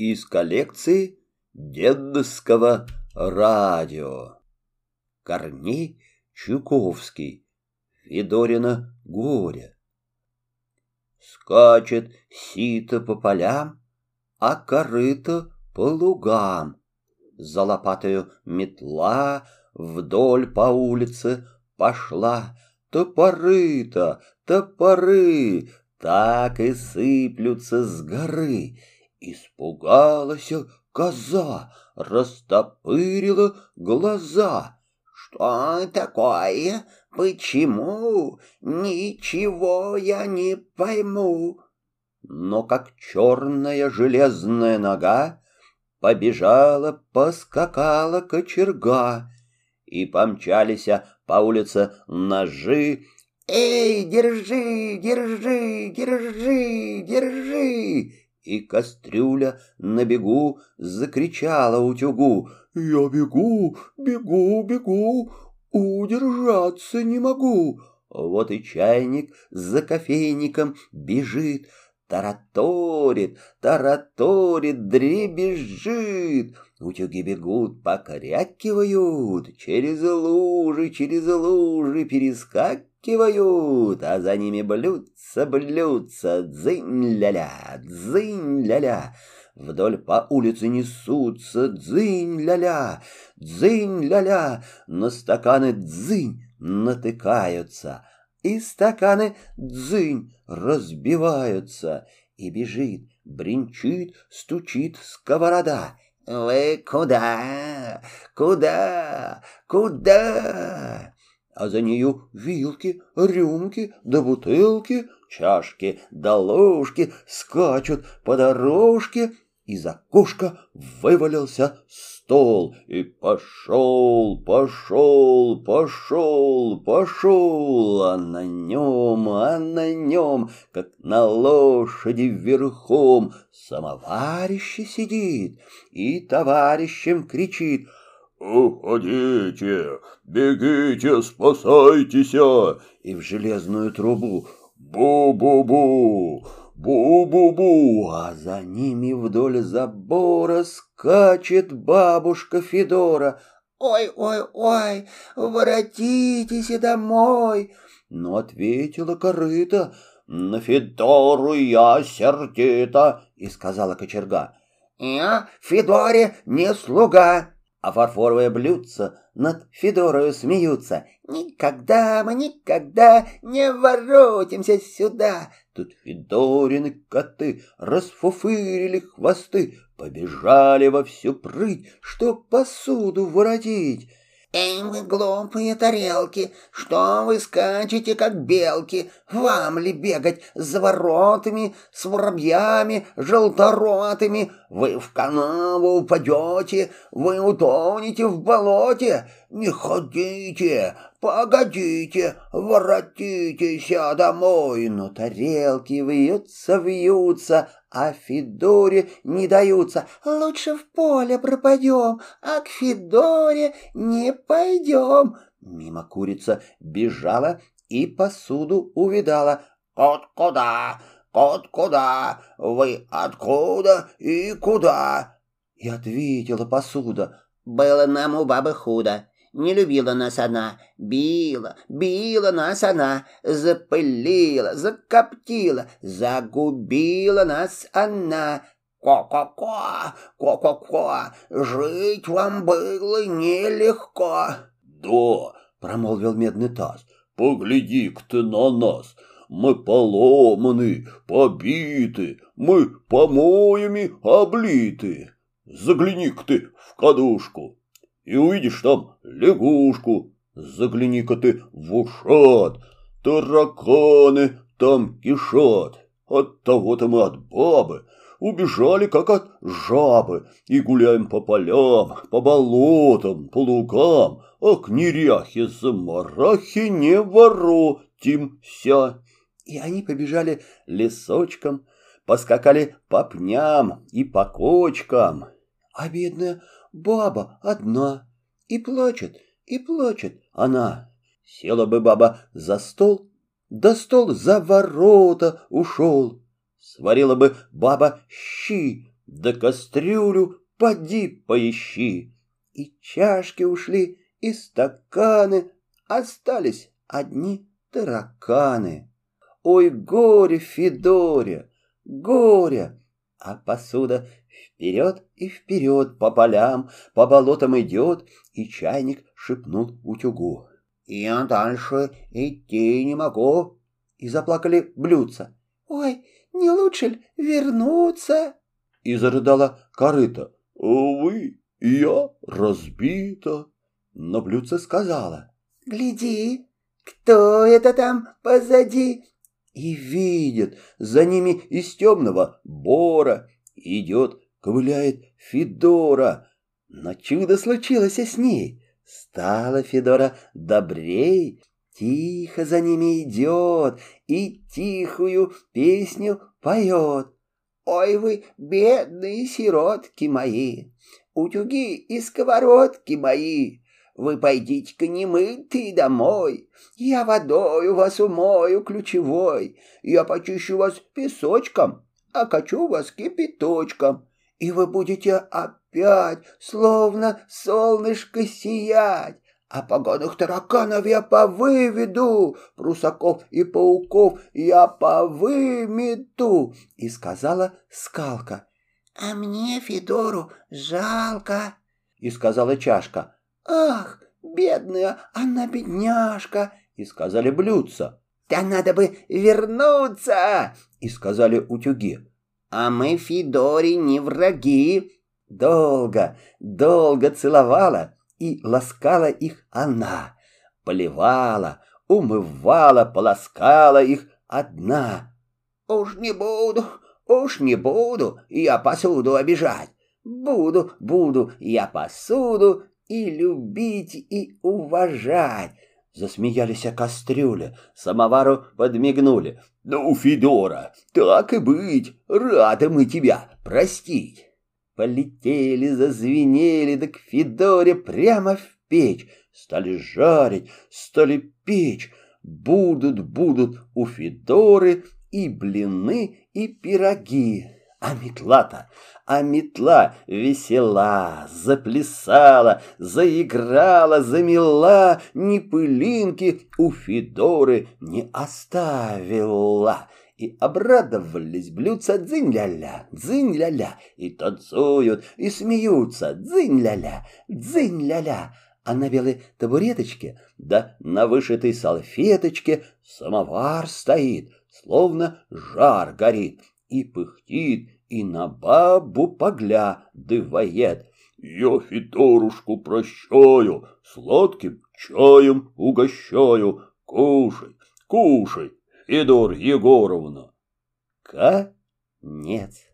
из коллекции дедовского радио. Корней Чуковский. Федорина горе. Скачет сито по полям, а корыто по лугам. За лопатою метла вдоль по улице пошла. Топоры-то, топоры, так и сыплются с горы. Испугалась коза, растопырила глаза. «Что такое? Почему? Ничего я не пойму». Но как черная железная нога Побежала, поскакала кочерга, И помчались по улице ножи. «Эй, держи, держи, держи, держи!» И кастрюля на бегу закричала утюгу. «Я бегу, бегу, бегу, удержаться не могу!» Вот и чайник за кофейником бежит, Тараторит, тараторит, дребезжит. Утюги бегут, покрякивают, через лужи, через лужи перескакивают, а за ними блюдца, блюдца, дзынь-ля-ля, дзынь-ля-ля. Вдоль по улице несутся дзынь-ля-ля, дзынь-ля-ля, на стаканы дзынь натыкаются, и стаканы дзынь разбиваются, и бежит, бренчит, стучит сковорода. «Вы куда? Куда? Куда?» А за нею вилки, рюмки да бутылки, чашки да ложки скачут по дорожке, из окошка вывалился стол и пошел, пошел, пошел, пошел, а на нем, а на нем, как на лошади верхом, самоварище сидит и товарищем кричит «Уходите, бегите, спасайтесь!» И в железную трубу «Бу-бу-бу!» Бу-бу-бу, а за ними вдоль забора скачет бабушка Федора. «Ой-ой-ой, воротитесь домой!» Но ответила корыта, «На Федору я сердита!» И сказала кочерга, «Я Федоре не слуга!» А фарфоровое блюдце над Федорою смеются. «Никогда мы никогда не воротимся сюда!» Тут Федорины коты расфуфырили хвосты, побежали во всю прыть, чтоб посуду воротить. «Эй, вы глупые тарелки, что вы скачете, как белки? Вам ли бегать за воротами, с воробьями, желторотыми? Вы в канаву упадете, вы утонете в болоте. Не ходите, погодите, воротитесь домой». Но тарелки вьются, вьются, а Федоре не даются. Лучше в поле пропадем, а к Федоре не пойдем. Мимо курица бежала и посуду увидала. «Кот куда? Вы откуда и куда?» И ответила посуда. «Было нам у бабы худо. Не любила нас она, била, била нас она, запылила, закоптила, загубила нас она. Ко-ко-ко, ко-ко-ко, жить вам было нелегко. Да, промолвил медный таз, погляди-ка ты на нас, мы поломаны, побиты, мы помоями облиты. Загляни-ка ты в кадушку, и увидишь там лягушку. Загляни-ка ты в ушат, тараканы там кишат. От того-то мы от бабы убежали, как от жабы, и гуляем по полям, по болотам, по лугам, а к неряхе замарахе не воротимся. И они побежали лесочком, поскакали по пням и по кочкам. А бедная баба одна, и плачет, и плачет она. Села бы баба за стол, да стол за ворота ушел. Сварила бы баба щи, да кастрюлю поди поищи. И чашки ушли, и стаканы, остались одни тараканы. Ой, горе, Федоре, горе! А посуда вперед и вперед по полям, по болотам идет, и чайник шепнул утюгу. «Я дальше идти не могу!» И заплакали блюдца. «Ой, не лучше ли вернуться?» И зарыдала корыта. «Увы, я разбита!» Но блюдце сказала. «Гляди, кто это там позади?» И видит, за ними из темного бора идет, ковыляет Федора. Но чудо случилось с ней. Стала Федора добрей, тихо за ними идет и тихую песню поет. Ой вы, бедные сиротки мои, утюги и сковородки мои, вы пойдите-ка немытые домой. Я водою вас умою ключевой. Я почищу вас песочком, а качу вас кипяточком. И вы будете опять, словно солнышко, сиять. А погоных тараканов я повыведу, прусаков и пауков я повымету. И сказала скалка. А мне Федору жалко. И сказала чашка. «Ах, бедная она бедняжка!» И сказали блюдца. «Да надо бы вернуться!» И сказали утюги. «А мы Фидори не враги!» Долго, долго целовала и ласкала их она. Поливала, умывала, полоскала их одна. «Уж не буду, уж не буду я посуду обижать. Буду, буду я посуду и любить, и уважать. Засмеялись о кастрюле, самовару подмигнули. «Ну, Федора, так и быть, рады мы тебя простить!» Полетели, зазвенели, да к Федоре прямо в печь. Стали жарить, стали печь. Будут, будут у Федоры и блины, и пироги. А метла-то, а метла весела, заплясала, заиграла, замела, ни пылинки у Федоры не оставила. И обрадовались блюдца дзынь-ля-ля, дзынь-ля-ля, и танцуют, и смеются, дзынь-ля-ля, дзынь-ля-ля. А на белой табуреточке, да на вышитой салфеточке самовар стоит, словно жар горит и пыхтит, и на бабу поглядывает. Я Федорушку прощаю, сладким чаем угощаю. Кушай, кушай, Федор Егоровна. Конец.